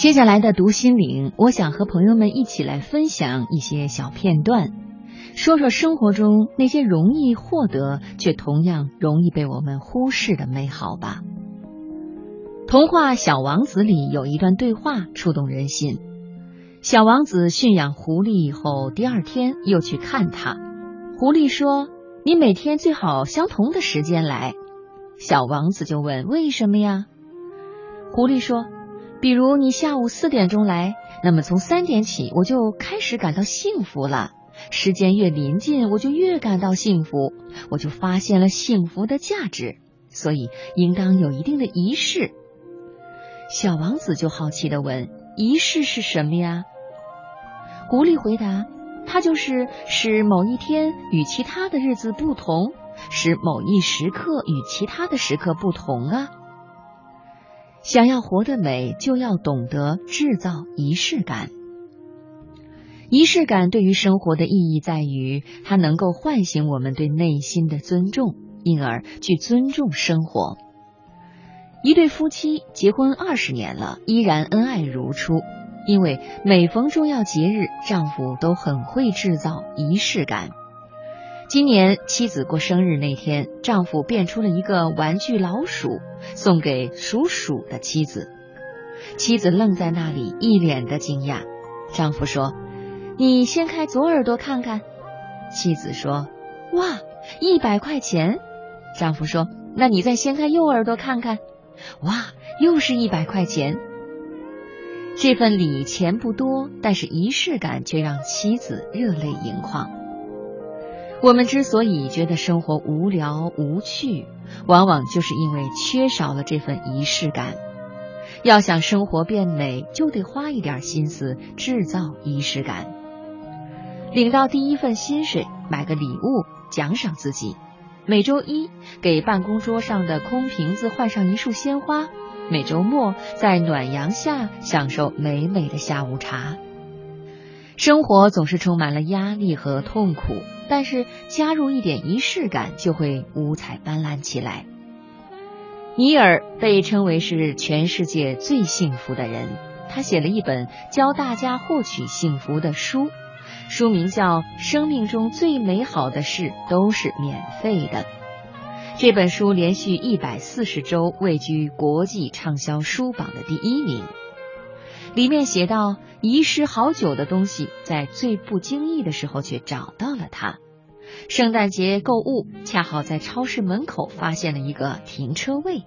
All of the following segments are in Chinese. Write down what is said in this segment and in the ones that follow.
接下来的读心灵，我想和朋友们一起来分享一些小片段，说说生活中那些容易获得却同样容易被我们忽视的美好吧。童话《小王子》里有一段对话触动人心。小王子驯养狐狸以后，第二天又去看它。狐狸说：“你每天最好相同的时间来。”小王子就问：“为什么呀？”狐狸说：“比如你下午四点钟来，那么从三点起我就开始感到幸福了。时间越临近，我就越感到幸福，我就发现了幸福的价值。所以应当有一定的仪式。”小王子就好奇的问：“仪式是什么呀？”狐狸回答：“它就是使某一天与其他的日子不同，使某一时刻与其他的时刻不同啊。想要活得美，就要懂得制造仪式感。仪式感对于生活的意义在于，它能够唤醒我们对内心的尊重，因而去尊重生活。”一对夫妻结婚二十年了，依然恩爱如初。因为每逢重要节日，丈夫都很会制造仪式感。今年妻子过生日那天，丈夫变出了一个玩具老鼠，送给属鼠的妻子。妻子愣在那里，一脸的惊讶。丈夫说：“你掀开左耳朵看看。”妻子说：“哇，一百块钱。”丈夫说：“那你再掀开右耳朵看看。”哇，又是一百块钱！这份礼钱不多，但是仪式感却让妻子热泪盈眶。我们之所以觉得生活无聊无趣，往往就是因为缺少了这份仪式感。要想生活变美，就得花一点心思制造仪式感。领到第一份薪水，买个礼物奖赏自己。每周一给办公桌上的空瓶子换上一束鲜花，每周末在暖阳下享受美美的下午茶。生活总是充满了压力和痛苦，但是加入一点仪式感，就会五彩斑斓起来。尼尔被称为是全世界最幸福的人，他写了一本教大家获取幸福的书。书名叫《生命中最美好的事都是免费的》。这本书连续一百四十周位居国际畅销书榜的第一名。里面写到，遗失好久的东西，在最不经意的时候却找到了它。圣诞节购物，恰好在超市门口发现了一个停车位。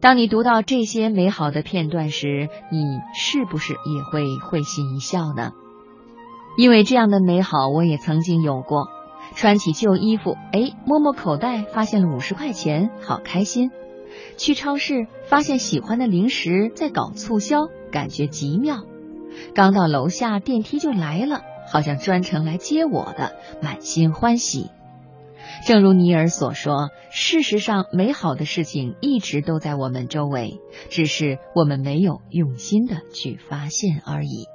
当你读到这些美好的片段时，你是不是也会会心一笑呢？因为这样的美好，我也曾经有过。穿起旧衣服，哎，摸摸口袋，发现了五十块钱，好开心。去超市，发现喜欢的零食在搞促销，感觉极妙。刚到楼下，电梯就来了，好像专程来接我的，满心欢喜。正如尼尔所说，事实上，美好的事情一直都在我们周围，只是我们没有用心的去发现而已。